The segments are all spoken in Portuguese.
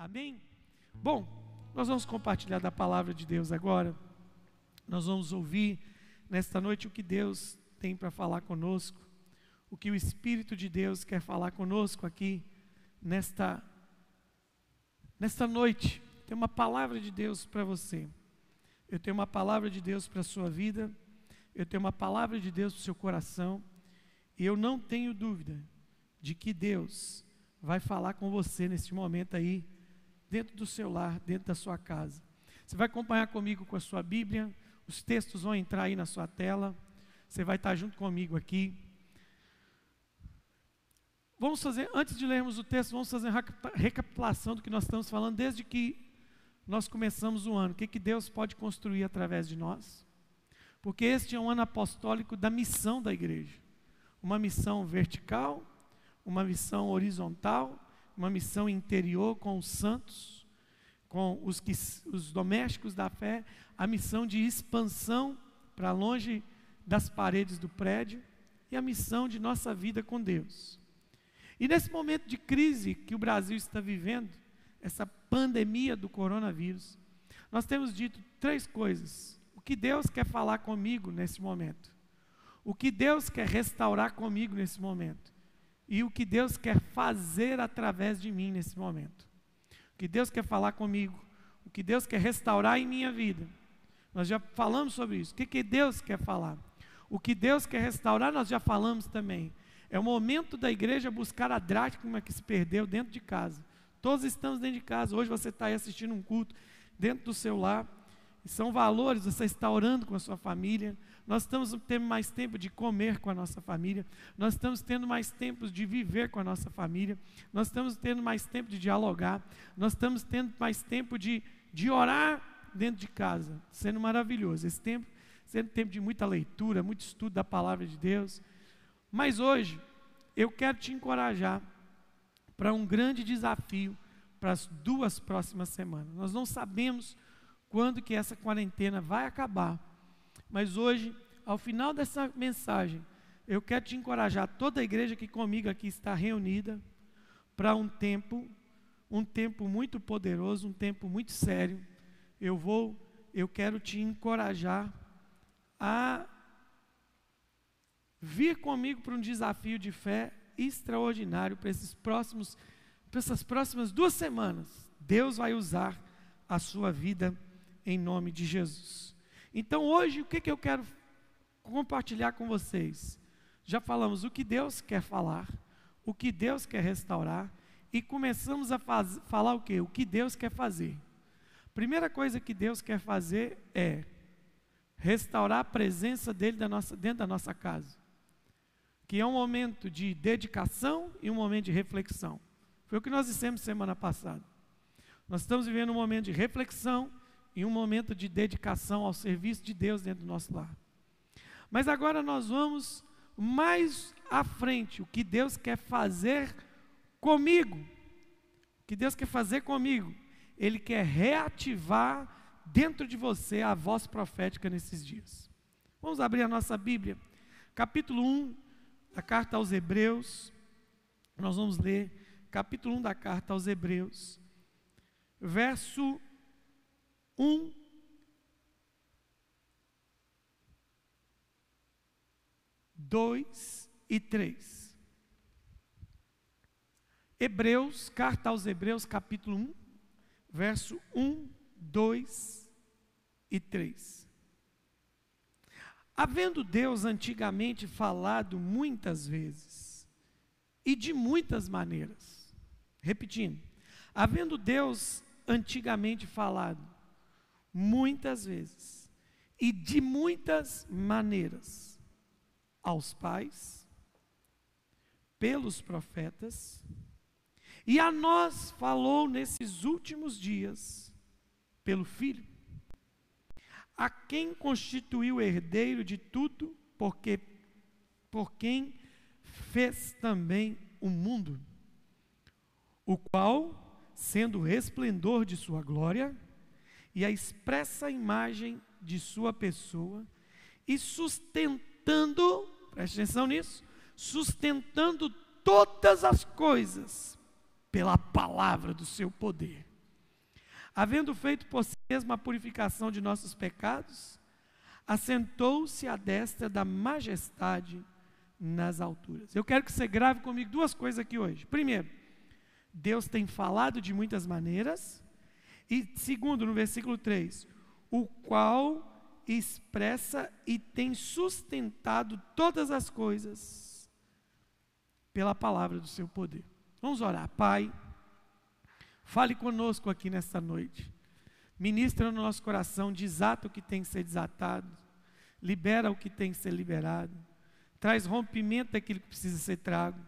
Amém? Bom, nós vamos compartilhar da palavra de Deus agora. Nós vamos ouvir nesta noite o que Deus tem para falar conosco, o que o Espírito de Deus quer falar conosco aqui nesta nesta noite. Tem uma palavra de Deus para você. Eu tenho uma palavra de Deus para a sua vida. Eu tenho uma palavra de Deus para o seu coração. E eu não tenho dúvida de que Deus vai falar com você nesse momento aí, dentro do seu lar, dentro da sua casa. Você vai acompanhar comigo com a sua Bíblia, os textos vão entrar aí na sua tela. Você vai estar junto comigo aqui. Vamos fazer, antes de lermos o texto, vamos fazer uma recapitulação do que nós estamos falando desde que nós começamos o ano. O que, que Deus pode construir através de nós? Porque este é um ano apostólico da missão da igreja. Uma missão vertical, uma missão horizontal, uma missão interior com os santos, com os, que, os domésticos da fé, a missão de expansão para longe das paredes do prédio e a missão de nossa vida com Deus. E nesse momento de crise que o Brasil está vivendo, essa pandemia do coronavírus, nós temos dito três coisas. O que Deus quer falar comigo nesse momento? O que Deus quer restaurar comigo nesse momento? E o que Deus quer fazer através de mim nesse momento? O que Deus quer falar comigo? O que Deus quer restaurar em minha vida? Nós já falamos sobre isso. O que, que Deus quer falar? O que Deus quer restaurar, nós já falamos também. É o momento da igreja buscar a dracma que se perdeu dentro de casa. Todos estamos dentro de casa. Hoje você está aí assistindo um culto dentro do seu lar. São valores, você está orando com a sua família. Nós estamos tendo mais tempo de comer com a nossa família. Nós estamos tendo mais tempo de viver com a nossa família. Nós estamos tendo mais tempo de dialogar. Nós estamos tendo mais tempo de, de orar dentro de casa, sendo maravilhoso. Esse tempo sendo tempo de muita leitura, muito estudo da palavra de Deus. Mas hoje eu quero te encorajar para um grande desafio para as duas próximas semanas. Nós não sabemos quando que essa quarentena vai acabar, mas hoje, ao final dessa mensagem, eu quero te encorajar, toda a igreja que comigo aqui está reunida, para um tempo, um tempo muito poderoso, um tempo muito sério. Eu vou, eu quero te encorajar a vir comigo para um desafio de fé extraordinário para esses próximos, para essas próximas duas semanas. Deus vai usar a sua vida em nome de Jesus. Então hoje o que, que eu quero compartilhar com vocês? Já falamos o que Deus quer falar, o que Deus quer restaurar e começamos a faz, falar o que? O que Deus quer fazer. Primeira coisa que Deus quer fazer é restaurar a presença dele da nossa, dentro da nossa casa. Que é um momento de dedicação e um momento de reflexão. Foi o que nós dissemos semana passada. Nós estamos vivendo um momento de reflexão e um momento de dedicação ao serviço de Deus dentro do nosso lar. Mas agora nós vamos mais à frente, o que Deus quer fazer comigo. O que Deus quer fazer comigo? Ele quer reativar dentro de você a voz profética nesses dias. Vamos abrir a nossa Bíblia, capítulo 1 da carta aos Hebreus. Nós vamos ler capítulo 1 da carta aos Hebreus, verso 1. Dois e três. Hebreus, carta aos Hebreus, capítulo 1, verso 1, 2 e 3. Havendo Deus antigamente falado muitas vezes, e de muitas maneiras, repetindo, havendo Deus antigamente falado muitas vezes, e de muitas maneiras, aos pais, pelos profetas, e a nós falou nesses últimos dias, pelo Filho, a quem constituiu herdeiro de tudo, porque por quem fez também o mundo, o qual, sendo o resplendor de sua glória e a expressa imagem de sua pessoa, e sustentando, preste atenção nisso, sustentando todas as coisas pela palavra do seu poder. havendo feito por si mesmo a purificação de nossos pecados, assentou-se à destra da majestade nas alturas. Eu quero que você grave comigo duas coisas aqui hoje. Primeiro, Deus tem falado de muitas maneiras. E segundo, no versículo 3, o qual expressa e tem sustentado todas as coisas pela palavra do seu poder. Vamos orar. Pai, fale conosco aqui nesta noite. Ministra no nosso coração, desata o que tem que ser desatado, libera o que tem que ser liberado, traz rompimento daquilo que precisa ser trago,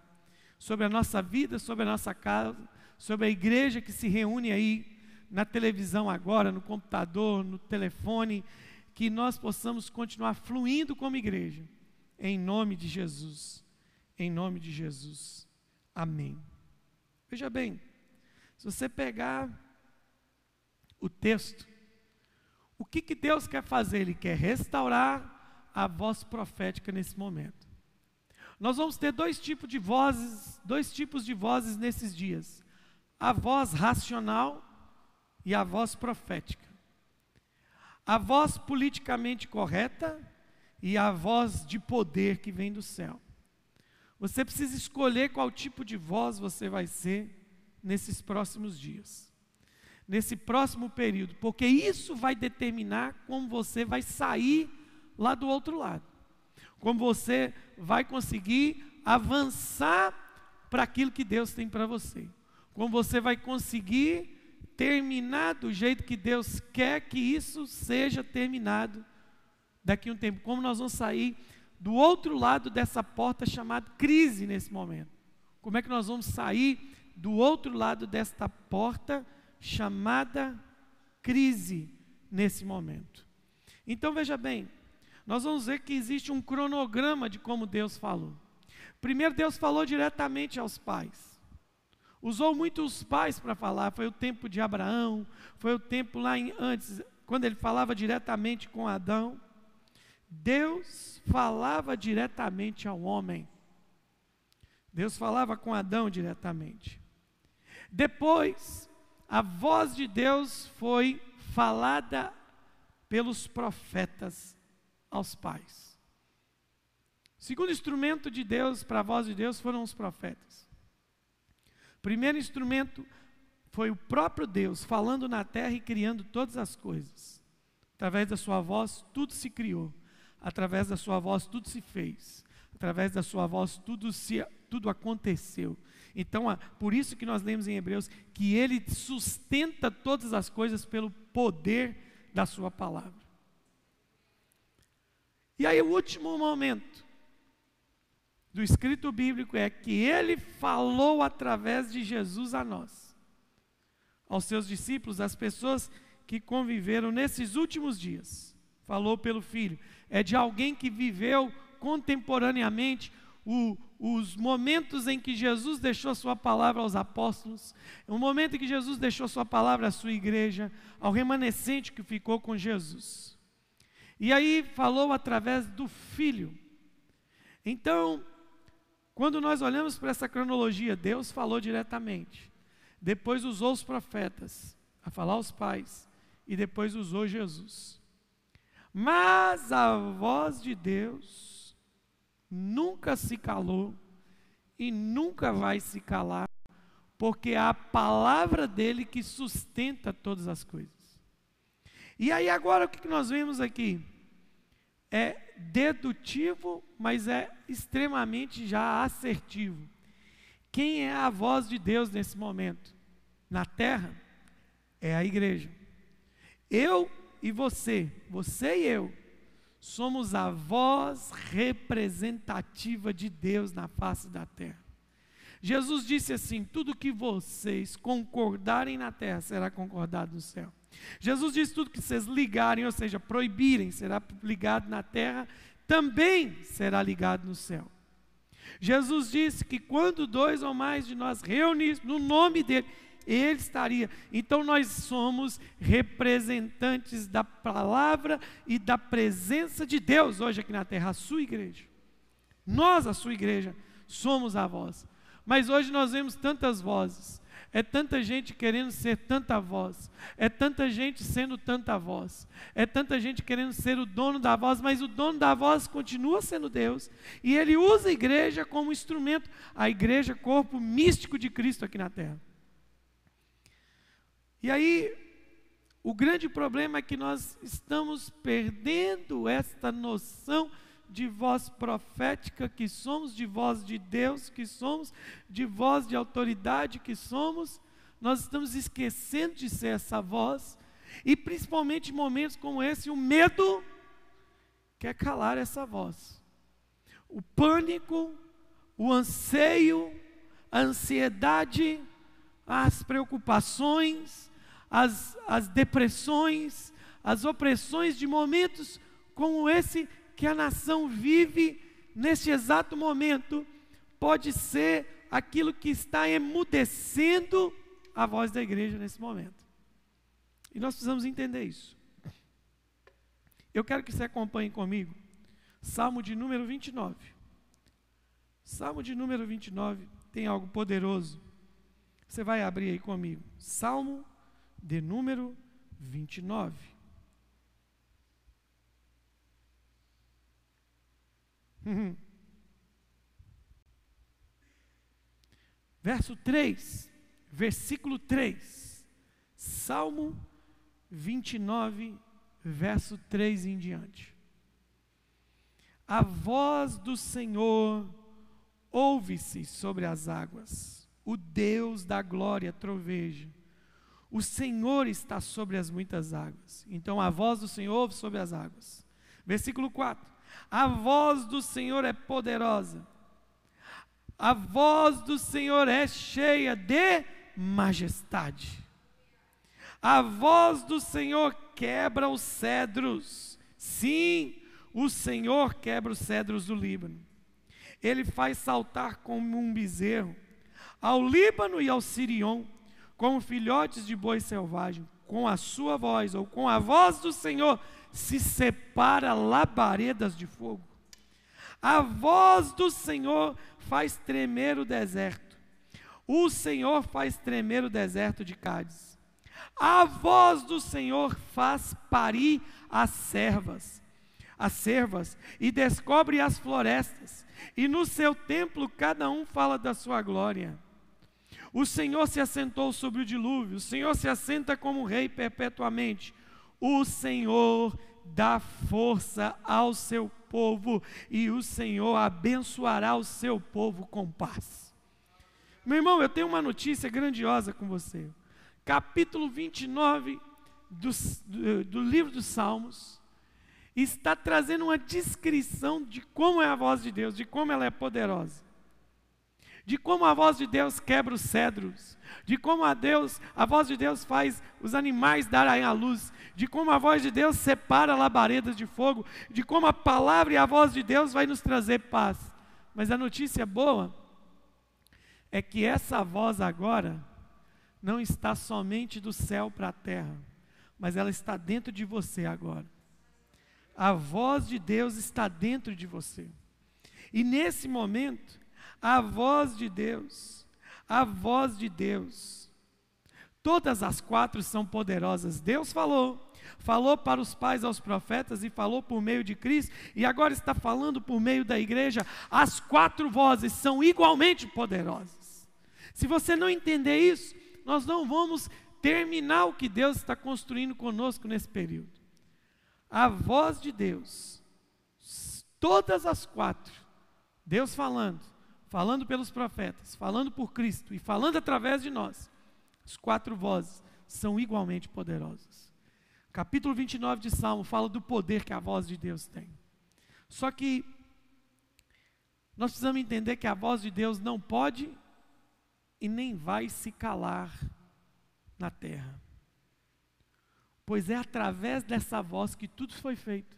sobre a nossa vida, sobre a nossa casa, sobre a igreja que se reúne aí na televisão agora, no computador, no telefone, que nós possamos continuar fluindo como igreja, em nome de Jesus, em nome de Jesus, amém. Veja bem, se você pegar o texto, o que, que Deus quer fazer? Ele quer restaurar a voz profética nesse momento. Nós vamos ter dois tipos de vozes, dois tipos de vozes nesses dias: a voz racional e a voz profética. A voz politicamente correta e a voz de poder que vem do céu. Você precisa escolher qual tipo de voz você vai ser nesses próximos dias, nesse próximo período, porque isso vai determinar como você vai sair lá do outro lado, como você vai conseguir avançar para aquilo que Deus tem para você, como você vai conseguir terminar do jeito que Deus quer que isso seja terminado daqui a um tempo, como nós vamos sair do outro lado dessa porta chamada crise nesse momento. Como é que nós vamos sair do outro lado desta porta chamada crise nesse momento. Então veja bem, nós vamos ver que existe um cronograma de como Deus falou. Primeiro, Deus falou diretamente aos pais. Usou muito os pais para falar. Foi o tempo de Abraão, foi o tempo lá em, antes, quando ele falava diretamente com Adão. Deus falava diretamente ao homem. Deus falava com Adão diretamente. Depois, a voz de Deus foi falada pelos profetas aos pais. O segundo instrumento de Deus para a voz de Deus foram os profetas. Primeiro instrumento foi o próprio Deus falando na terra e criando todas as coisas. Através da sua voz, tudo se criou. Através da sua voz, tudo se fez. Através da sua voz, tudo, se, tudo aconteceu. Então, por isso que nós lemos em Hebreus que ele sustenta todas as coisas pelo poder da sua palavra. E aí o último momento do escrito bíblico é que ele falou através de Jesus a nós, aos seus discípulos, às pessoas que conviveram nesses últimos dias. Falou pelo filho, é de alguém que viveu contemporaneamente o, os momentos em que Jesus deixou sua palavra aos apóstolos, o momento em que Jesus deixou sua palavra à sua igreja, ao remanescente que ficou com Jesus. E aí falou através do Filho. Então, quando nós olhamos para essa cronologia, Deus falou diretamente, depois usou os profetas a falar aos pais, e depois usou Jesus. Mas a voz de Deus nunca se calou e nunca vai se calar, porque é a palavra dele que sustenta todas as coisas. E aí agora o que nós vemos aqui? É dedutivo, mas é extremamente já assertivo. Quem é a voz de Deus nesse momento? Na terra é a igreja. Eu e você, você e eu, somos a voz representativa de Deus na face da terra. Jesus disse assim: tudo que vocês concordarem na terra será concordado no céu. Jesus disse: tudo que vocês ligarem, ou seja, proibirem, será ligado na terra, também será ligado no céu. Jesus disse que quando dois ou mais de nós reunirmos no nome dele, ele estaria. Então nós somos representantes da palavra e da presença de Deus hoje aqui na terra, a sua igreja. Nós, a sua igreja, somos a voz. Mas hoje nós vemos tantas vozes. É tanta gente querendo ser tanta voz. É tanta gente sendo tanta voz. É tanta gente querendo ser o dono da voz, mas o dono da voz continua sendo Deus. E ele usa a igreja como instrumento a igreja, corpo místico de Cristo aqui na terra. E aí, o grande problema é que nós estamos perdendo esta noção de voz profética que somos, de voz de Deus que somos, de voz de autoridade que somos, nós estamos esquecendo de ser essa voz, e principalmente em momentos como esse, o medo quer calar essa voz. O pânico, o anseio, a ansiedade, as preocupações, as, as depressões, as opressões de momentos como esse que a nação vive neste exato momento pode ser aquilo que está emudecendo a voz da igreja nesse momento. E nós precisamos entender isso. Eu quero que você acompanhe comigo Salmo de número 29. Salmo de número 29 tem algo poderoso. Você vai abrir aí comigo. Salmo de número 29. Uhum. Verso 3, versículo 3, Salmo 29, verso 3 em diante. A voz do Senhor ouve-se sobre as águas, o Deus da glória troveja. O Senhor está sobre as muitas águas. Então a voz do Senhor ouve sobre as águas. Versículo 4. A voz do Senhor é poderosa. A voz do Senhor é cheia de majestade. A voz do Senhor quebra os cedros. Sim, o Senhor quebra os cedros do Líbano. Ele faz saltar como um bezerro. Ao Líbano e ao Sirion, como filhotes de boi selvagem, com a sua voz ou com a voz do Senhor, se separa labaredas de fogo. A voz do Senhor faz tremer o deserto. O Senhor faz tremer o deserto de Cádiz. A voz do Senhor faz parir as servas, as servas, e descobre as florestas. E no seu templo cada um fala da sua glória. O Senhor se assentou sobre o dilúvio, o Senhor se assenta como rei perpetuamente. O Senhor dá força ao seu povo e o Senhor abençoará o seu povo com paz. Meu irmão, eu tenho uma notícia grandiosa com você. Capítulo 29 do, do, do livro dos Salmos está trazendo uma descrição de como é a voz de Deus, de como ela é poderosa de como a voz de Deus quebra os cedros, de como a Deus, a voz de Deus faz os animais darem a luz, de como a voz de Deus separa labaredas de fogo, de como a palavra e a voz de Deus vai nos trazer paz. Mas a notícia boa é que essa voz agora não está somente do céu para a terra, mas ela está dentro de você agora. A voz de Deus está dentro de você. E nesse momento, a voz de Deus, a voz de Deus. Todas as quatro são poderosas. Deus falou, falou para os pais aos profetas e falou por meio de Cristo, e agora está falando por meio da igreja. As quatro vozes são igualmente poderosas. Se você não entender isso, nós não vamos terminar o que Deus está construindo conosco nesse período. A voz de Deus, todas as quatro, Deus falando, falando pelos profetas, falando por Cristo e falando através de nós, as quatro vozes são igualmente poderosas. Capítulo 29 de Salmo fala do poder que a voz de Deus tem. Só que nós precisamos entender que a voz de Deus não pode e nem vai se calar na terra. Pois é através dessa voz que tudo foi feito.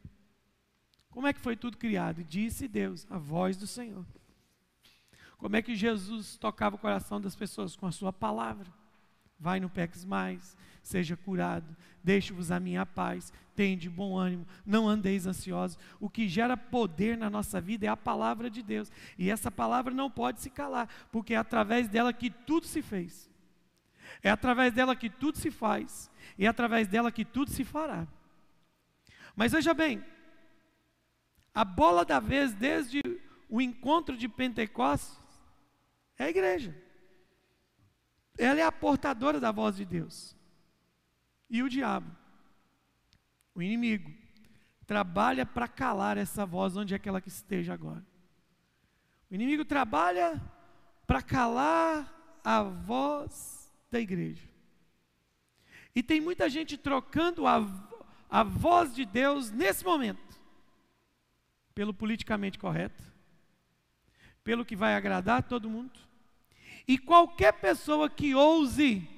Como é que foi tudo criado? Disse Deus, a voz do Senhor. Como é que Jesus tocava o coração das pessoas? Com a sua palavra. Vai, no peques mais, seja curado, deixe-vos a minha paz, de bom ânimo, não andeis ansiosos. O que gera poder na nossa vida é a palavra de Deus. E essa palavra não pode se calar, porque é através dela que tudo se fez. É através dela que tudo se faz, e é através dela que tudo se fará. Mas veja bem, a bola da vez desde o encontro de Pentecostes é a igreja. Ela é a portadora da voz de Deus. E o diabo, o inimigo, trabalha para calar essa voz onde é que ela que esteja agora. O inimigo trabalha para calar a voz da igreja. E tem muita gente trocando a, a voz de Deus nesse momento pelo politicamente correto, pelo que vai agradar todo mundo. E qualquer pessoa que ouse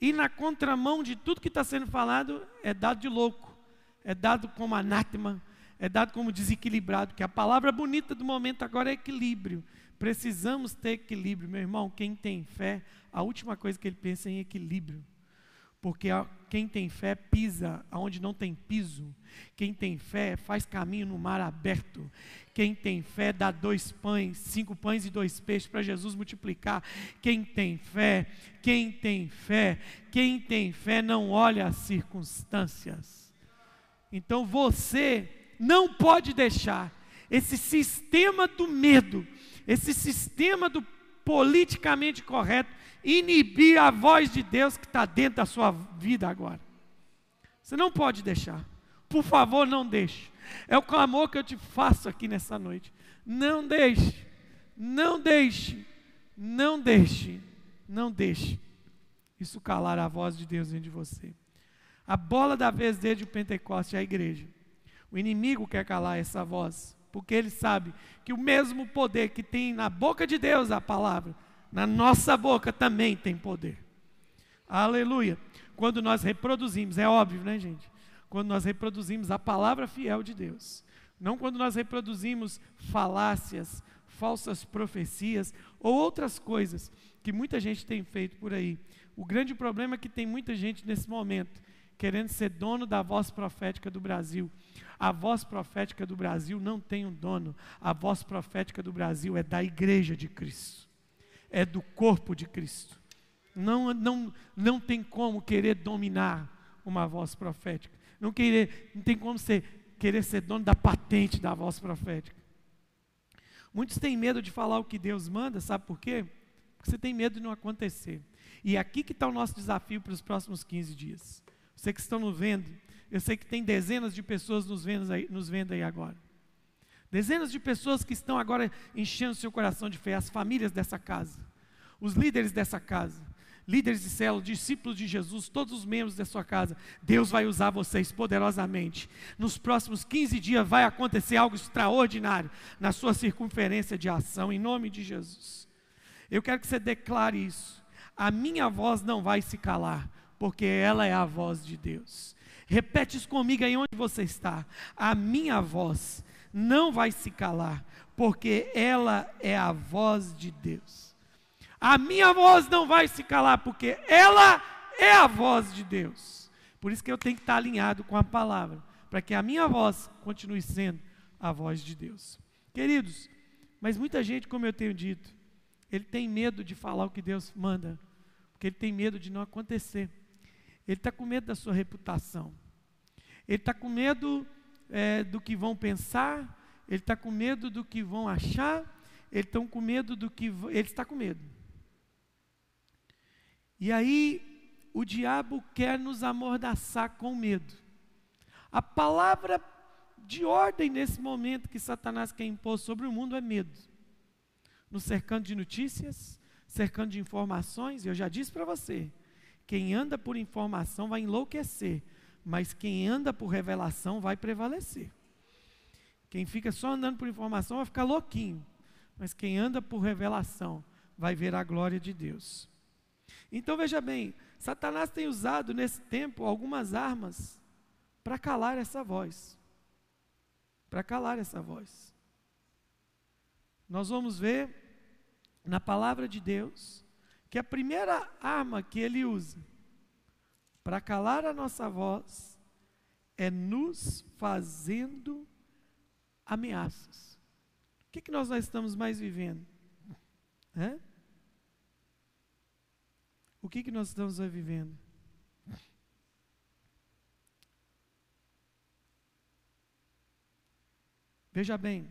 ir na contramão de tudo que está sendo falado é dado de louco, é dado como anátema, é dado como desequilibrado, que a palavra bonita do momento agora é equilíbrio. Precisamos ter equilíbrio, meu irmão. Quem tem fé, a última coisa que ele pensa é em equilíbrio. Porque quem tem fé pisa aonde não tem piso. Quem tem fé faz caminho no mar aberto. Quem tem fé dá dois pães, cinco pães e dois peixes para Jesus multiplicar. Quem tem fé, quem tem fé, quem tem fé não olha as circunstâncias. Então você não pode deixar esse sistema do medo, esse sistema do politicamente correto inibir a voz de Deus que está dentro da sua vida agora. Você não pode deixar. Por favor, não deixe. É o clamor que eu te faço aqui nessa noite. Não deixe, não deixe, não deixe, não deixe isso calar a voz de Deus dentro de você. A bola da vez desde o Pentecoste é a igreja. O inimigo quer calar essa voz, porque ele sabe que o mesmo poder que tem na boca de Deus a palavra, na nossa boca também tem poder. Aleluia. Quando nós reproduzimos, é óbvio, né, gente? Quando nós reproduzimos a palavra fiel de Deus, não quando nós reproduzimos falácias, falsas profecias ou outras coisas que muita gente tem feito por aí. O grande problema é que tem muita gente nesse momento querendo ser dono da voz profética do Brasil. A voz profética do Brasil não tem um dono. A voz profética do Brasil é da igreja de Cristo é do corpo de Cristo. Não, não, não tem como querer dominar uma voz profética. Não, querer, não tem como ser, querer ser dono da patente da voz profética. Muitos têm medo de falar o que Deus manda, sabe por quê? Porque você tem medo de não acontecer. E é aqui que está o nosso desafio para os próximos 15 dias. Você que estão nos vendo, eu sei que tem dezenas de pessoas nos vendo aí, nos vendo aí agora. Dezenas de pessoas que estão agora enchendo seu coração de fé, as famílias dessa casa, os líderes dessa casa, líderes de célula, discípulos de Jesus, todos os membros da sua casa. Deus vai usar vocês poderosamente. Nos próximos 15 dias vai acontecer algo extraordinário na sua circunferência de ação, em nome de Jesus. Eu quero que você declare isso. A minha voz não vai se calar, porque ela é a voz de Deus. Repete isso comigo aí onde você está. A minha voz não vai se calar, porque ela é a voz de Deus. A minha voz não vai se calar, porque ela é a voz de Deus. Por isso que eu tenho que estar alinhado com a palavra, para que a minha voz continue sendo a voz de Deus. Queridos, mas muita gente, como eu tenho dito, ele tem medo de falar o que Deus manda, porque ele tem medo de não acontecer. Ele está com medo da sua reputação. Ele está com medo é, do que vão pensar, ele está com medo do que vão achar, ele está com medo do que. Ele está com medo. E aí, o diabo quer nos amordaçar com medo. A palavra de ordem nesse momento que Satanás quer impor sobre o mundo é medo. Nos cercando de notícias, cercando de informações, e eu já disse para você: quem anda por informação vai enlouquecer, mas quem anda por revelação vai prevalecer. Quem fica só andando por informação vai ficar louquinho, mas quem anda por revelação vai ver a glória de Deus. Então veja bem, Satanás tem usado nesse tempo algumas armas para calar essa voz. Para calar essa voz. Nós vamos ver na palavra de Deus que a primeira arma que ele usa para calar a nossa voz é nos fazendo ameaças. O que, que nós, nós estamos mais vivendo? É? O que, que nós estamos vivendo? Veja bem,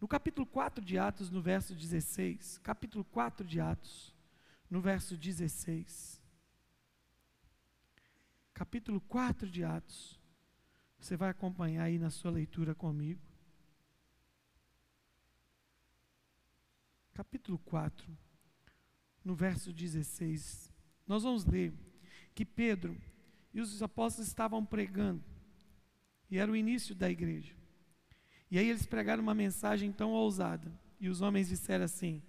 no capítulo 4 de Atos, no verso 16, capítulo 4 de Atos, no verso 16. Capítulo 4 de Atos. Você vai acompanhar aí na sua leitura comigo. Capítulo 4, no verso 16. Nós vamos ler que Pedro e os apóstolos estavam pregando e era o início da igreja. E aí eles pregaram uma mensagem tão ousada. E os homens disseram assim: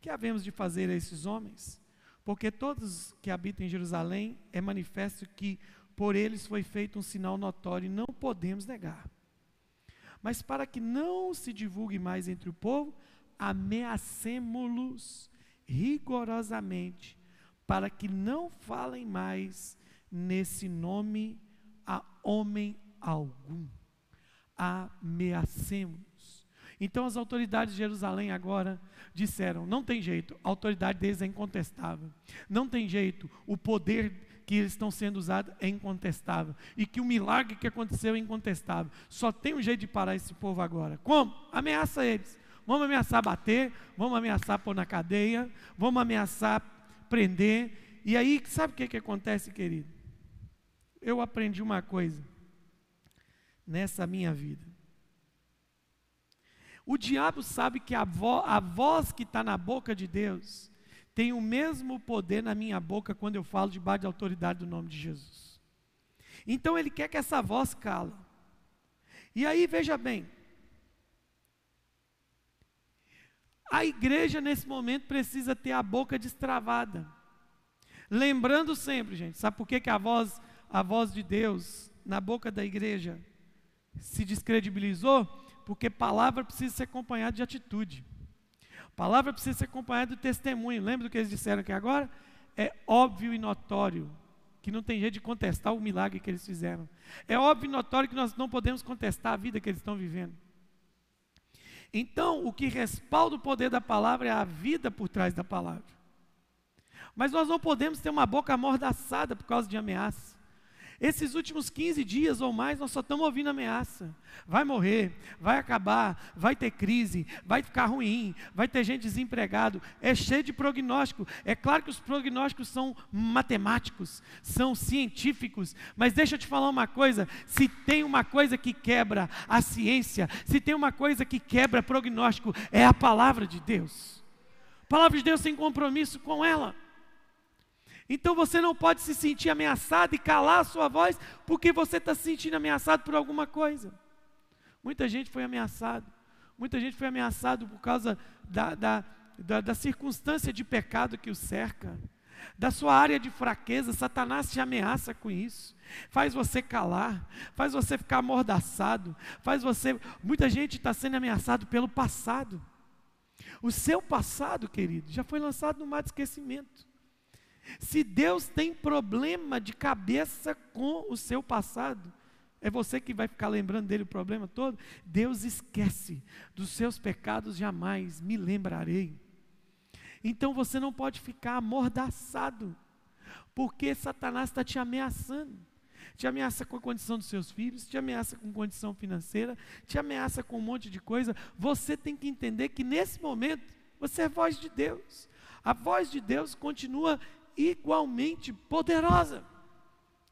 Que havemos de fazer a esses homens? Porque todos que habitam em Jerusalém é manifesto que por eles foi feito um sinal notório e não podemos negar. Mas para que não se divulgue mais entre o povo, ameacemos-los rigorosamente, para que não falem mais nesse nome a homem algum. Ameacemos. Então as autoridades de Jerusalém agora disseram: não tem jeito, a autoridade deles é incontestável. Não tem jeito, o poder que eles estão sendo usados é incontestável. E que o milagre que aconteceu é incontestável. Só tem um jeito de parar esse povo agora. Como? Ameaça eles. Vamos ameaçar bater, vamos ameaçar pôr na cadeia, vamos ameaçar prender. E aí, sabe o que, que acontece, querido? Eu aprendi uma coisa nessa minha vida. O diabo sabe que a, vo a voz que está na boca de Deus tem o mesmo poder na minha boca quando eu falo debaixo da autoridade do nome de Jesus. Então ele quer que essa voz cala. E aí veja bem, a igreja nesse momento precisa ter a boca destravada. Lembrando sempre, gente, sabe por que, que a voz, a voz de Deus na boca da igreja se descredibilizou? Porque palavra precisa ser acompanhada de atitude. Palavra precisa ser acompanhada de testemunho. Lembra do que eles disseram aqui agora? É óbvio e notório que não tem jeito de contestar o milagre que eles fizeram. É óbvio e notório que nós não podemos contestar a vida que eles estão vivendo. Então, o que respalda o poder da palavra é a vida por trás da palavra. Mas nós não podemos ter uma boca amordaçada por causa de ameaça. Esses últimos 15 dias ou mais, nós só estamos ouvindo ameaça. Vai morrer, vai acabar, vai ter crise, vai ficar ruim, vai ter gente desempregado. É cheio de prognóstico. É claro que os prognósticos são matemáticos, são científicos, mas deixa eu te falar uma coisa: se tem uma coisa que quebra a ciência, se tem uma coisa que quebra prognóstico, é a palavra de Deus. A palavra de Deus tem compromisso com ela. Então você não pode se sentir ameaçado e calar a sua voz porque você está se sentindo ameaçado por alguma coisa. Muita gente foi ameaçado. Muita gente foi ameaçado por causa da, da, da, da circunstância de pecado que o cerca. Da sua área de fraqueza, Satanás te ameaça com isso. Faz você calar, faz você ficar amordaçado, faz você. Muita gente está sendo ameaçado pelo passado. O seu passado, querido, já foi lançado no mar de esquecimento. Se Deus tem problema de cabeça com o seu passado, é você que vai ficar lembrando dele o problema todo? Deus esquece dos seus pecados, jamais me lembrarei. Então você não pode ficar amordaçado, porque Satanás está te ameaçando. Te ameaça com a condição dos seus filhos, te ameaça com condição financeira, te ameaça com um monte de coisa. Você tem que entender que nesse momento você é voz de Deus. A voz de Deus continua igualmente poderosa.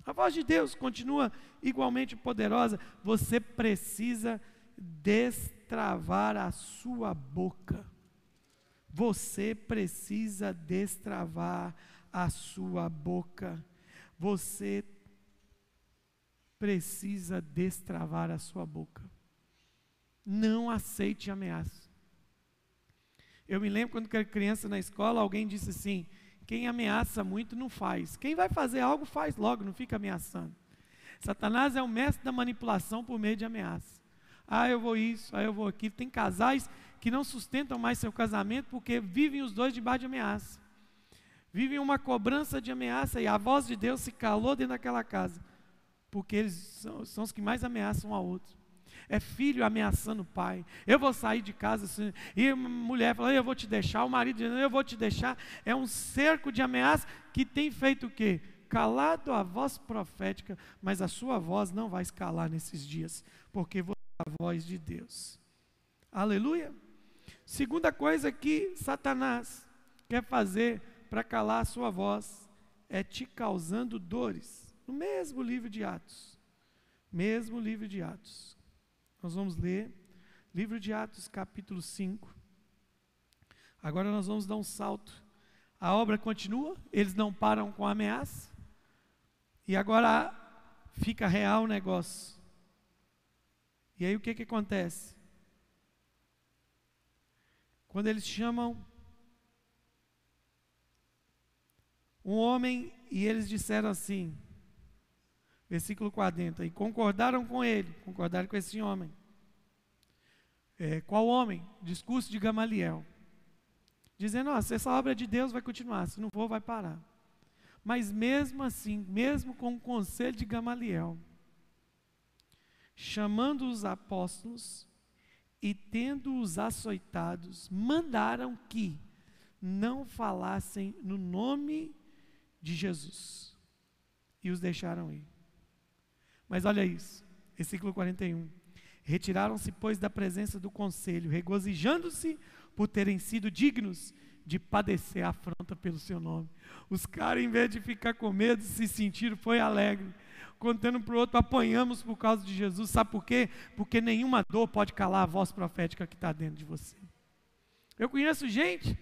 A voz de Deus continua igualmente poderosa. Você precisa destravar a sua boca. Você precisa destravar a sua boca. Você precisa destravar a sua boca. Não aceite ameaça. Eu me lembro quando era criança na escola, alguém disse assim: quem ameaça muito não faz. Quem vai fazer algo faz logo, não fica ameaçando. Satanás é o mestre da manipulação por meio de ameaça. Ah, eu vou isso, ah, eu vou aquilo. Tem casais que não sustentam mais seu casamento porque vivem os dois debaixo de ameaça. Vivem uma cobrança de ameaça e a voz de Deus se calou dentro daquela casa. Porque eles são, são os que mais ameaçam um ao outro. É filho ameaçando o pai. Eu vou sair de casa. Assim, e a mulher fala, eu vou te deixar. O marido dizendo, eu vou te deixar. É um cerco de ameaça que tem feito o quê? Calado a voz profética, mas a sua voz não vai escalar nesses dias, porque você é a voz de Deus. Aleluia. Segunda coisa que Satanás quer fazer para calar a sua voz é te causando dores. No mesmo livro de Atos. Mesmo livro de Atos. Nós vamos ler livro de Atos, capítulo 5. Agora nós vamos dar um salto. A obra continua, eles não param com a ameaça. E agora fica real o negócio. E aí o que, que acontece? Quando eles chamam um homem e eles disseram assim, versículo 40, e concordaram com ele, concordaram com esse homem. É, qual homem? Discurso de Gamaliel. Dizendo, oh, se essa obra de Deus vai continuar, se não for, vai parar. Mas mesmo assim, mesmo com o conselho de Gamaliel, chamando os apóstolos e tendo-os açoitados, mandaram que não falassem no nome de Jesus. E os deixaram ir. Mas olha isso, versículo 41. Retiraram-se, pois, da presença do conselho, regozijando-se por terem sido dignos de padecer a afronta pelo seu nome. Os caras, em vez de ficar com medo, se sentiram, foi alegre. Contando para o outro, apanhamos por causa de Jesus. Sabe por quê? Porque nenhuma dor pode calar a voz profética que está dentro de você. Eu conheço gente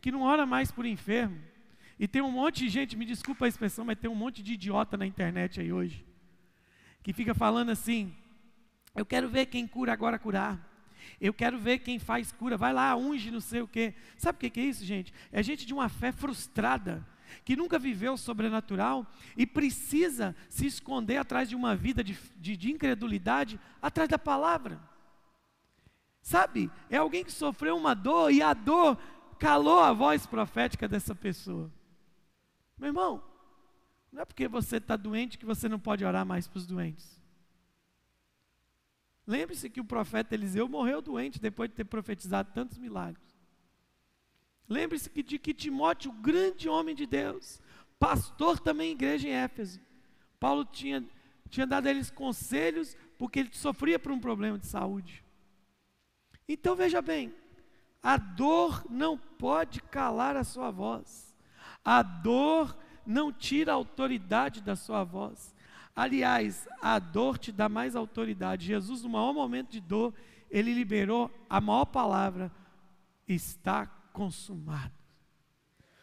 que não ora mais por enfermo, e tem um monte de gente, me desculpa a expressão, mas tem um monte de idiota na internet aí hoje, que fica falando assim: eu quero ver quem cura agora curar. Eu quero ver quem faz cura. Vai lá, unge, não sei o quê. Sabe o que é isso, gente? É gente de uma fé frustrada, que nunca viveu o sobrenatural e precisa se esconder atrás de uma vida de, de, de incredulidade, atrás da palavra. Sabe? É alguém que sofreu uma dor e a dor calou a voz profética dessa pessoa. Meu irmão, não é porque você está doente que você não pode orar mais para os doentes. Lembre-se que o profeta Eliseu morreu doente depois de ter profetizado tantos milagres. Lembre-se que de que Timóteo, grande homem de Deus, pastor também em igreja em Éfeso, Paulo tinha, tinha dado a eles conselhos porque ele sofria por um problema de saúde. Então veja bem, a dor não pode calar a sua voz. A dor não tira a autoridade da sua voz. Aliás, a dor te dá mais autoridade. Jesus, no maior momento de dor, ele liberou a maior palavra: está consumado.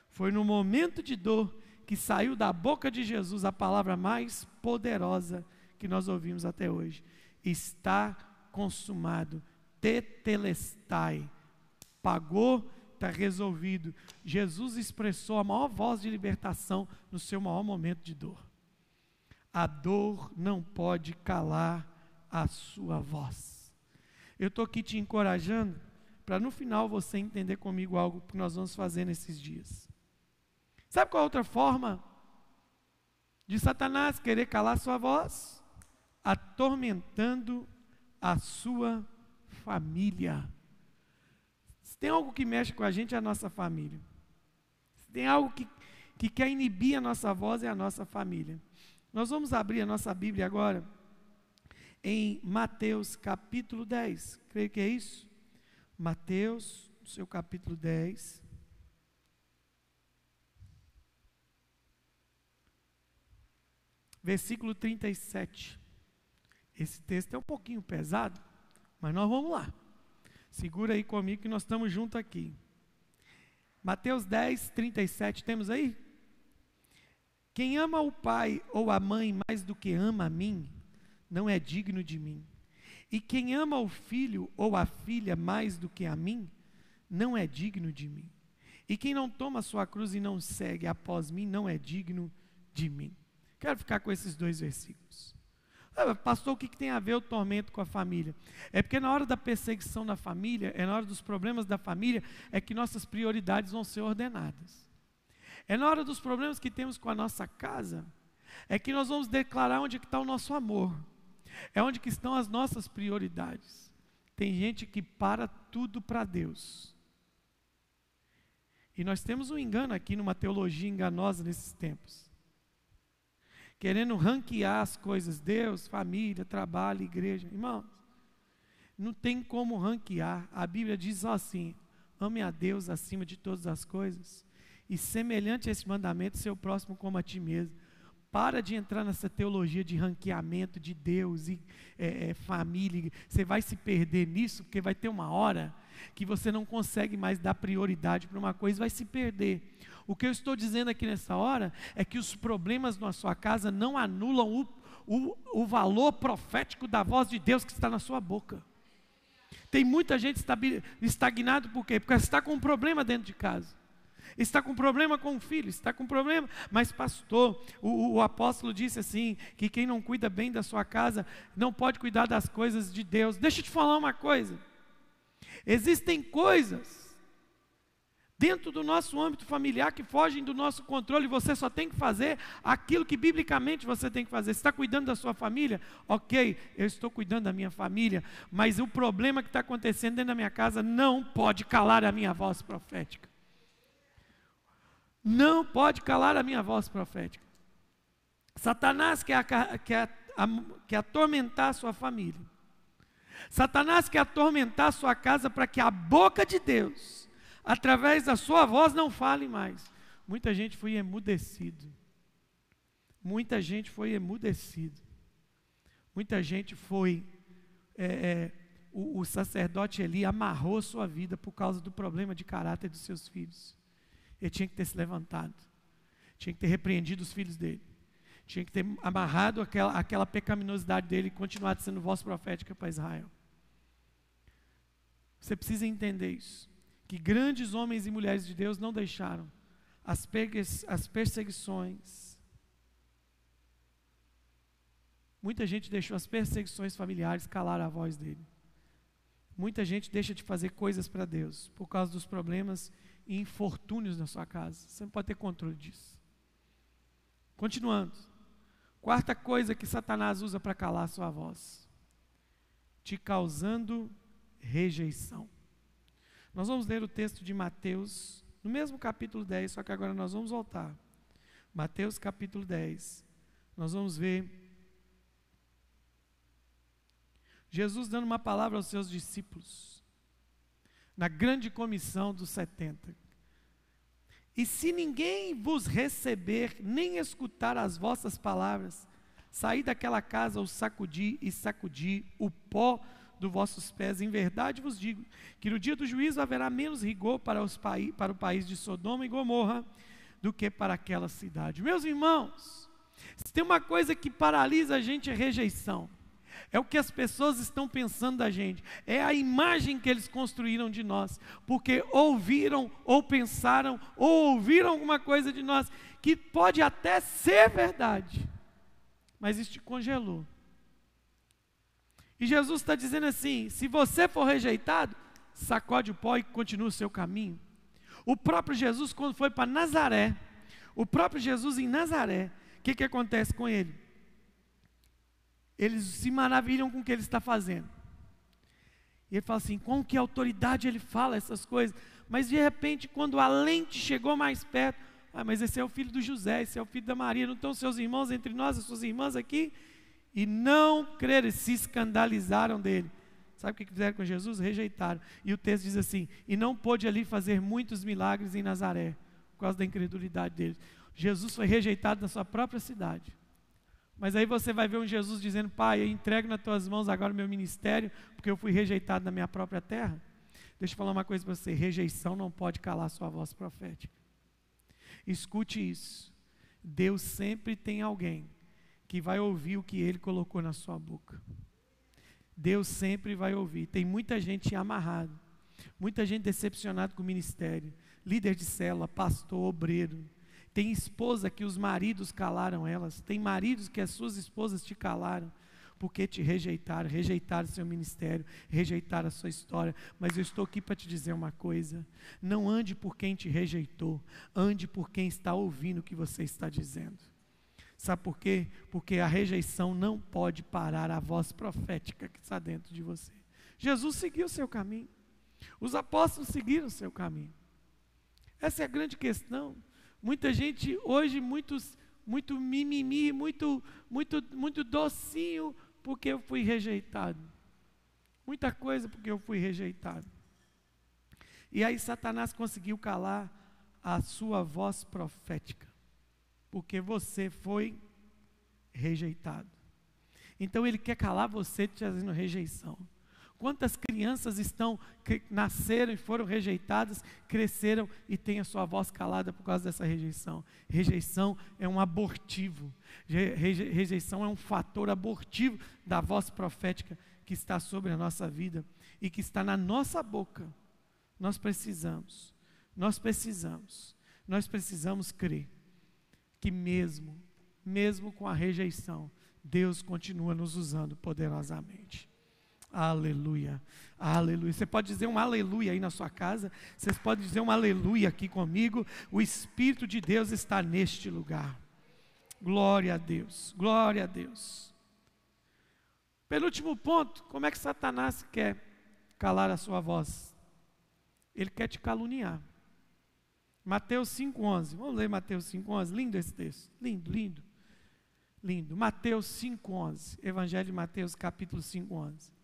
Foi no momento de dor que saiu da boca de Jesus a palavra mais poderosa que nós ouvimos até hoje: está consumado. Tetelestai. Pagou está resolvido. Jesus expressou a maior voz de libertação no seu maior momento de dor. A dor não pode calar a sua voz. Eu estou aqui te encorajando para no final você entender comigo algo que nós vamos fazer nesses dias. Sabe qual é outra forma de Satanás querer calar sua voz? Atormentando a sua família. Se tem algo que mexe com a gente, é a nossa família. Se tem algo que, que quer inibir a nossa voz, é a nossa família. Nós vamos abrir a nossa Bíblia agora em Mateus capítulo 10. Creio que é isso. Mateus, seu capítulo 10. Versículo 37. Esse texto é um pouquinho pesado, mas nós vamos lá. Segura aí comigo que nós estamos juntos aqui. Mateus 10, 37, temos aí? Quem ama o pai ou a mãe mais do que ama a mim, não é digno de mim. E quem ama o filho ou a filha mais do que a mim, não é digno de mim. E quem não toma sua cruz e não segue após mim, não é digno de mim. Quero ficar com esses dois versículos. Ah, pastor, o que, tem a ver o tormento com a família? É porque na hora da perseguição da família, é na hora dos problemas da família, é que nossas prioridades vão ser ordenadas. É na hora dos problemas que temos com a nossa casa, é que nós vamos declarar onde é está o nosso amor. É onde que estão as nossas prioridades. Tem gente que para tudo para Deus. E nós temos um engano aqui numa teologia enganosa nesses tempos. Querendo ranquear as coisas, Deus, família, trabalho, igreja. Irmãos, não tem como ranquear. A Bíblia diz assim: ame a Deus acima de todas as coisas. E semelhante a esse mandamento, seu próximo como a ti mesmo. Para de entrar nessa teologia de ranqueamento de Deus e é, é, família. Você vai se perder nisso, porque vai ter uma hora que você não consegue mais dar prioridade para uma coisa, vai se perder. O que eu estou dizendo aqui nessa hora é que os problemas na sua casa não anulam o, o, o valor profético da voz de Deus que está na sua boca. Tem muita gente estagnado por quê? Porque está com um problema dentro de casa está com problema com o filho, está com problema. Mas, pastor, o, o, apóstolo disse assim: que quem não cuida bem da sua casa não pode cuidar das coisas de Deus. Deixa eu te falar uma coisa: existem coisas dentro do nosso âmbito familiar que fogem do nosso controle, você só tem que fazer aquilo que biblicamente você tem que fazer. Você está cuidando da sua família? Ok, eu estou cuidando da minha família, mas o problema que está acontecendo dentro da minha casa não pode calar a minha voz profética não pode calar a minha voz profética. Satanás quer, quer, quer atormentar a sua família. Satanás quer atormentar sua casa para que a boca de Deus, através da sua voz, não fale mais. Muita gente foi emudecido. Muita gente foi emudecido. Muita gente foi. É, é, o, o sacerdote ali amarrou sua vida por causa do problema de caráter dos seus filhos. Ele tinha que ter se levantado, tinha que ter repreendido os filhos dele, tinha que ter amarrado aquela, aquela pecaminosidade dele e continuado sendo voz profética para Israel. Você precisa entender isso. Que grandes homens e mulheres de Deus não deixaram as, as perseguições. Muita gente deixou as perseguições familiares calar a voz dele. Muita gente deixa de fazer coisas para Deus por causa dos problemas e infortúnios na sua casa. Você não pode ter controle disso. Continuando. Quarta coisa que Satanás usa para calar sua voz: te causando rejeição. Nós vamos ler o texto de Mateus, no mesmo capítulo 10, só que agora nós vamos voltar. Mateus capítulo 10. Nós vamos ver Jesus dando uma palavra aos seus discípulos na grande comissão dos 70. E se ninguém vos receber, nem escutar as vossas palavras, saí daquela casa o sacudi e sacudi o pó dos vossos pés. Em verdade vos digo que no dia do juízo haverá menos rigor para, os para o país de Sodoma e Gomorra do que para aquela cidade. Meus irmãos, se tem uma coisa que paralisa a gente é rejeição. É o que as pessoas estão pensando da gente, é a imagem que eles construíram de nós, porque ouviram ou pensaram ou ouviram alguma coisa de nós que pode até ser verdade, mas isso te congelou. E Jesus está dizendo assim: se você for rejeitado, sacode o pó e continue o seu caminho. O próprio Jesus, quando foi para Nazaré, o próprio Jesus em Nazaré, o que, que acontece com ele? Eles se maravilham com o que ele está fazendo. E ele fala assim: com que autoridade ele fala essas coisas? Mas de repente, quando a lente chegou mais perto, ah, mas esse é o filho do José, esse é o filho da Maria, não estão seus irmãos entre nós, as suas irmãs aqui? E não creram, se escandalizaram dele. Sabe o que fizeram com Jesus? Rejeitaram. E o texto diz assim: e não pôde ali fazer muitos milagres em Nazaré, por causa da incredulidade deles. Jesus foi rejeitado na sua própria cidade. Mas aí você vai ver um Jesus dizendo: Pai, eu entrego nas tuas mãos agora o meu ministério, porque eu fui rejeitado na minha própria terra. Deixa eu falar uma coisa para você: rejeição não pode calar sua voz profética. Escute isso. Deus sempre tem alguém que vai ouvir o que ele colocou na sua boca. Deus sempre vai ouvir. Tem muita gente amarrada, muita gente decepcionada com o ministério, líder de célula, pastor, obreiro, tem esposa que os maridos calaram elas. Tem maridos que as suas esposas te calaram porque te rejeitaram, rejeitaram seu ministério, rejeitaram a sua história. Mas eu estou aqui para te dizer uma coisa: não ande por quem te rejeitou, ande por quem está ouvindo o que você está dizendo. Sabe por quê? Porque a rejeição não pode parar a voz profética que está dentro de você. Jesus seguiu o seu caminho. Os apóstolos seguiram o seu caminho. Essa é a grande questão. Muita gente hoje, muitos, muito mimimi, muito, muito, muito docinho, porque eu fui rejeitado. Muita coisa porque eu fui rejeitado. E aí Satanás conseguiu calar a sua voz profética, porque você foi rejeitado. Então ele quer calar você te trazendo rejeição. Quantas crianças estão nasceram e foram rejeitadas, cresceram e têm a sua voz calada por causa dessa rejeição? Rejeição é um abortivo. Rejeição é um fator abortivo da voz profética que está sobre a nossa vida e que está na nossa boca. Nós precisamos, nós precisamos, nós precisamos crer que mesmo, mesmo com a rejeição, Deus continua nos usando poderosamente. Aleluia, aleluia. Você pode dizer um aleluia aí na sua casa, vocês podem dizer um aleluia aqui comigo. O Espírito de Deus está neste lugar. Glória a Deus, glória a Deus. Penúltimo ponto: como é que Satanás quer calar a sua voz? Ele quer te caluniar. Mateus 5,11. Vamos ler Mateus 5,11. Lindo esse texto. Lindo, lindo. Lindo. Mateus 5,11. Evangelho de Mateus, capítulo 5,11.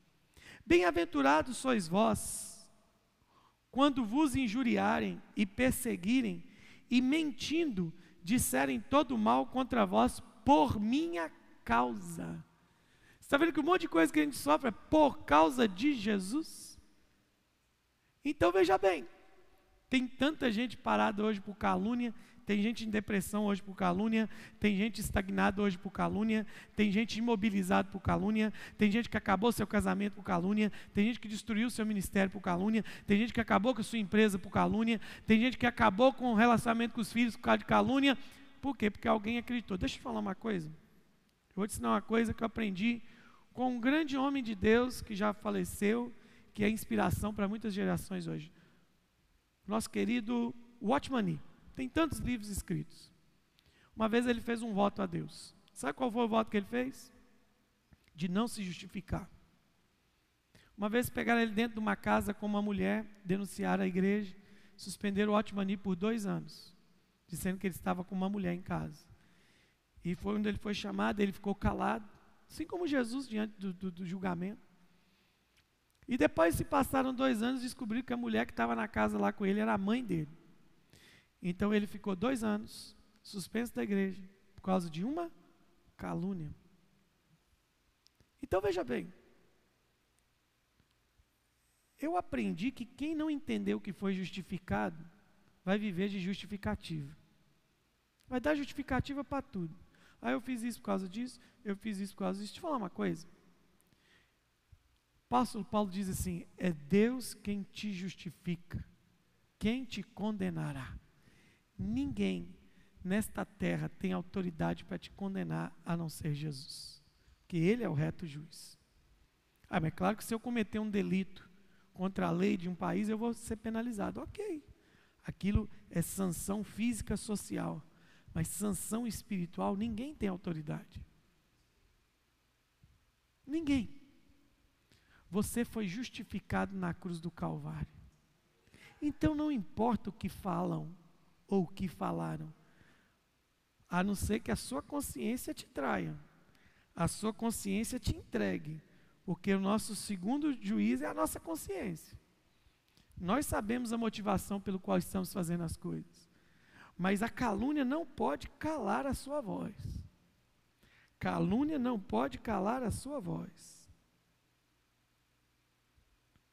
Bem-aventurados sois vós, quando vos injuriarem e perseguirem, e mentindo, disserem todo mal contra vós por minha causa. Está vendo que um monte de coisa que a gente sofre é por causa de Jesus? Então veja bem, tem tanta gente parada hoje por calúnia, tem gente em depressão hoje por calúnia, tem gente estagnada hoje por calúnia, tem gente imobilizada por calúnia, tem gente que acabou seu casamento por calúnia, tem gente que destruiu seu ministério por calúnia, tem gente que acabou com a sua empresa por calúnia, tem gente que acabou com o relacionamento com os filhos por causa de calúnia. Por quê? Porque alguém acreditou. Deixa eu falar uma coisa. Eu vou te ensinar uma coisa que eu aprendi com um grande homem de Deus que já faleceu, que é inspiração para muitas gerações hoje. Nosso querido Watchman tem tantos livros escritos. Uma vez ele fez um voto a Deus. Sabe qual foi o voto que ele fez? De não se justificar. Uma vez pegaram ele dentro de uma casa com uma mulher, denunciaram a igreja, suspenderam o Otmani por dois anos, dizendo que ele estava com uma mulher em casa. E foi onde ele foi chamado, ele ficou calado, assim como Jesus diante do, do, do julgamento. E depois se passaram dois anos, descobriram que a mulher que estava na casa lá com ele era a mãe dele. Então ele ficou dois anos suspenso da igreja por causa de uma calúnia. Então veja bem, eu aprendi que quem não entendeu que foi justificado vai viver de justificativa. Vai dar justificativa para tudo. Ah, eu fiz isso por causa disso, eu fiz isso por causa disso. Deixa eu falar uma coisa. O apóstolo Paulo diz assim: é Deus quem te justifica, quem te condenará. Ninguém nesta terra tem autoridade para te condenar a não ser Jesus, que Ele é o reto juiz. Ah, mas é claro que se eu cometer um delito contra a lei de um país, eu vou ser penalizado. Ok, aquilo é sanção física social, mas sanção espiritual, ninguém tem autoridade. Ninguém. Você foi justificado na cruz do Calvário. Então não importa o que falam, ou o que falaram. A não ser que a sua consciência te traia, a sua consciência te entregue, porque o nosso segundo juiz é a nossa consciência. Nós sabemos a motivação pelo qual estamos fazendo as coisas, mas a calúnia não pode calar a sua voz. Calúnia não pode calar a sua voz.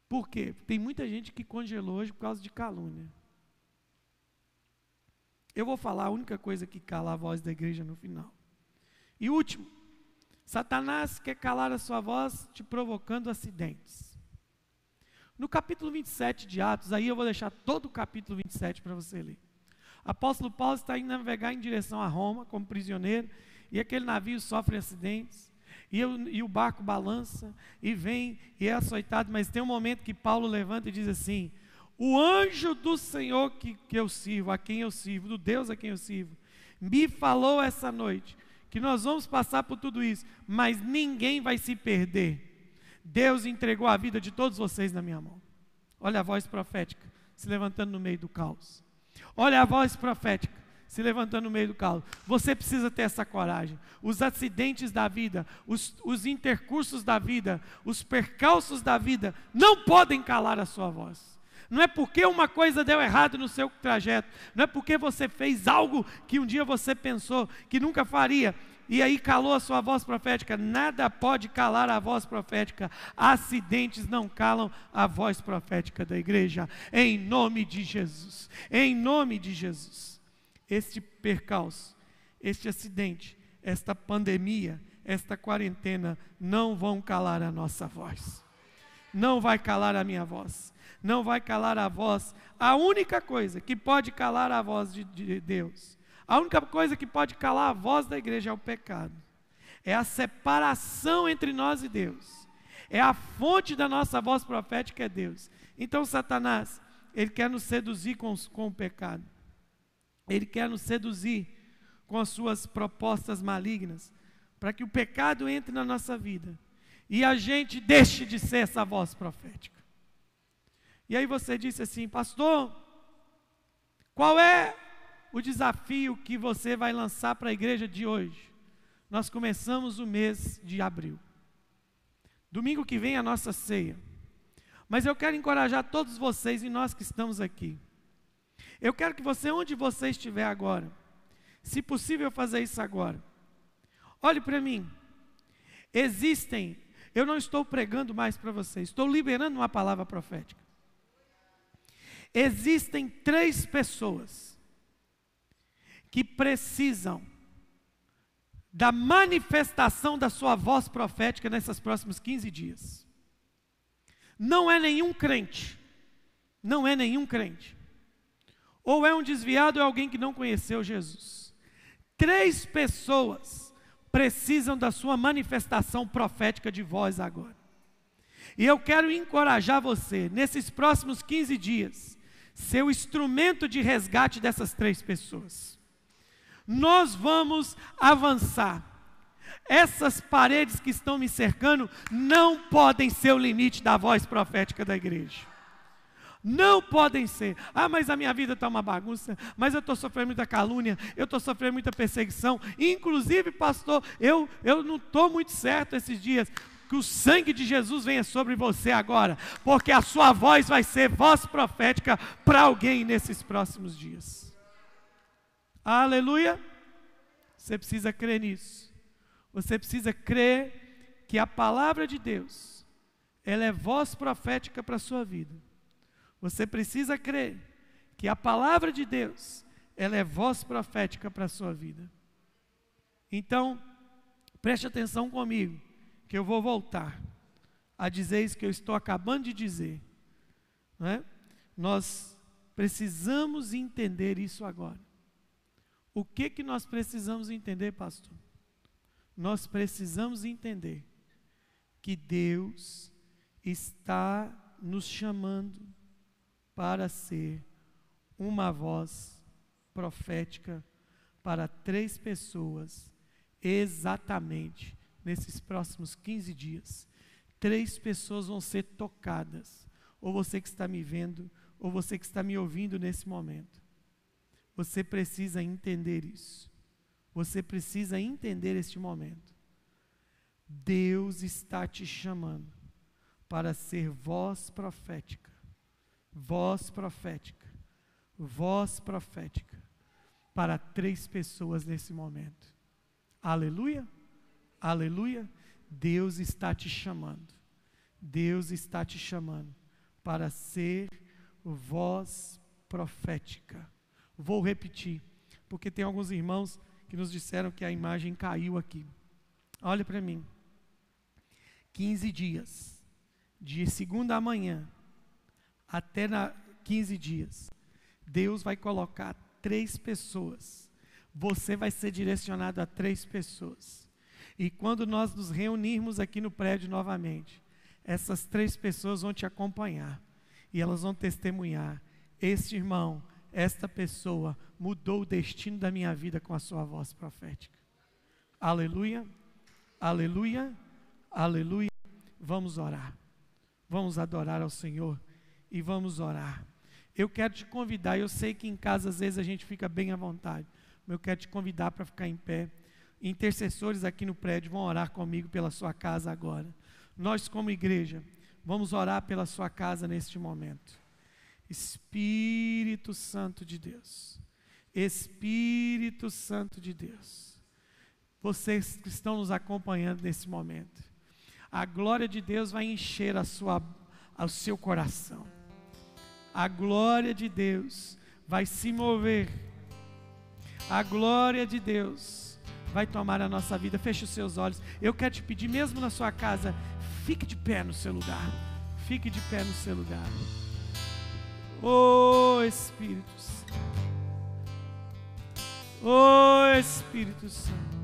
Por quê? Tem muita gente que congelou hoje por causa de calúnia. Eu vou falar a única coisa que cala a voz da igreja no final. E último, Satanás quer calar a sua voz te provocando acidentes. No capítulo 27 de Atos, aí eu vou deixar todo o capítulo 27 para você ler. Apóstolo Paulo está indo navegar em direção a Roma como prisioneiro, e aquele navio sofre acidentes, e, eu, e o barco balança, e vem, e é açoitado, mas tem um momento que Paulo levanta e diz assim: o anjo do Senhor que, que eu sirvo, a quem eu sirvo, do Deus a quem eu sirvo, me falou essa noite que nós vamos passar por tudo isso, mas ninguém vai se perder. Deus entregou a vida de todos vocês na minha mão. Olha a voz profética se levantando no meio do caos. Olha a voz profética se levantando no meio do caos. Você precisa ter essa coragem. Os acidentes da vida, os, os intercursos da vida, os percalços da vida não podem calar a sua voz. Não é porque uma coisa deu errado no seu trajeto, não é porque você fez algo que um dia você pensou que nunca faria, e aí calou a sua voz profética. Nada pode calar a voz profética. Acidentes não calam a voz profética da igreja. Em nome de Jesus. Em nome de Jesus. Este percalço, este acidente, esta pandemia, esta quarentena não vão calar a nossa voz. Não vai calar a minha voz. Não vai calar a voz. A única coisa que pode calar a voz de, de Deus a única coisa que pode calar a voz da igreja é o pecado. É a separação entre nós e Deus. É a fonte da nossa voz profética é Deus. Então Satanás, ele quer nos seduzir com, com o pecado. Ele quer nos seduzir com as suas propostas malignas, para que o pecado entre na nossa vida e a gente deixe de ser essa voz profética. E aí você disse assim, pastor, qual é o desafio que você vai lançar para a igreja de hoje. Nós começamos o mês de abril. Domingo que vem é a nossa ceia. Mas eu quero encorajar todos vocês e nós que estamos aqui. Eu quero que você, onde você estiver agora, se possível fazer isso agora, olhe para mim. Existem, eu não estou pregando mais para vocês, estou liberando uma palavra profética. Existem três pessoas que precisam da manifestação da sua voz profética nesses próximos 15 dias. Não é nenhum crente, não é nenhum crente. Ou é um desviado ou é alguém que não conheceu Jesus. Três pessoas precisam da sua manifestação profética de voz agora. E eu quero encorajar você, nesses próximos 15 dias, ser o instrumento de resgate dessas três pessoas nós vamos avançar. Essas paredes que estão me cercando não podem ser o limite da voz profética da igreja. Não podem ser. Ah, mas a minha vida está uma bagunça. Mas eu estou sofrendo muita calúnia. Eu estou sofrendo muita perseguição. Inclusive, pastor, eu, eu não estou muito certo esses dias. Que o sangue de Jesus venha sobre você agora. Porque a sua voz vai ser voz profética para alguém nesses próximos dias. Aleluia. Você precisa crer nisso. Você precisa crer que a palavra de Deus, ela é voz profética para a sua vida. Você precisa crer que a palavra de Deus, ela é voz profética para a sua vida. Então, preste atenção comigo, que eu vou voltar a dizer isso que eu estou acabando de dizer. Não é? Nós precisamos entender isso agora. O que que nós precisamos entender, pastor? Nós precisamos entender que Deus está nos chamando para ser uma voz profética para três pessoas, exatamente nesses próximos 15 dias. Três pessoas vão ser tocadas, ou você que está me vendo, ou você que está me ouvindo nesse momento. Você precisa entender isso. Você precisa entender este momento. Deus está te chamando para ser voz profética. Voz profética. Voz profética. Para três pessoas nesse momento. Aleluia. Aleluia. Deus está te chamando. Deus está te chamando para ser voz profética. Vou repetir, porque tem alguns irmãos que nos disseram que a imagem caiu aqui. Olha para mim. 15 dias, de segunda manhã até na 15 dias, Deus vai colocar três pessoas. Você vai ser direcionado a três pessoas. E quando nós nos reunirmos aqui no prédio novamente, essas três pessoas vão te acompanhar e elas vão testemunhar. Este irmão esta pessoa mudou o destino da minha vida com a sua voz profética. Aleluia, aleluia, aleluia. Vamos orar. Vamos adorar ao Senhor e vamos orar. Eu quero te convidar, eu sei que em casa às vezes a gente fica bem à vontade, mas eu quero te convidar para ficar em pé. Intercessores aqui no prédio vão orar comigo pela sua casa agora. Nós, como igreja, vamos orar pela sua casa neste momento. Espírito Santo de Deus, Espírito Santo de Deus, vocês que estão nos acompanhando nesse momento, a glória de Deus vai encher a sua, o seu coração. A glória de Deus vai se mover. A glória de Deus vai tomar a nossa vida. Feche os seus olhos. Eu quero te pedir, mesmo na sua casa, fique de pé no seu lugar. Fique de pé no seu lugar. Oh Espírito Santo. Oh Espírito Santo.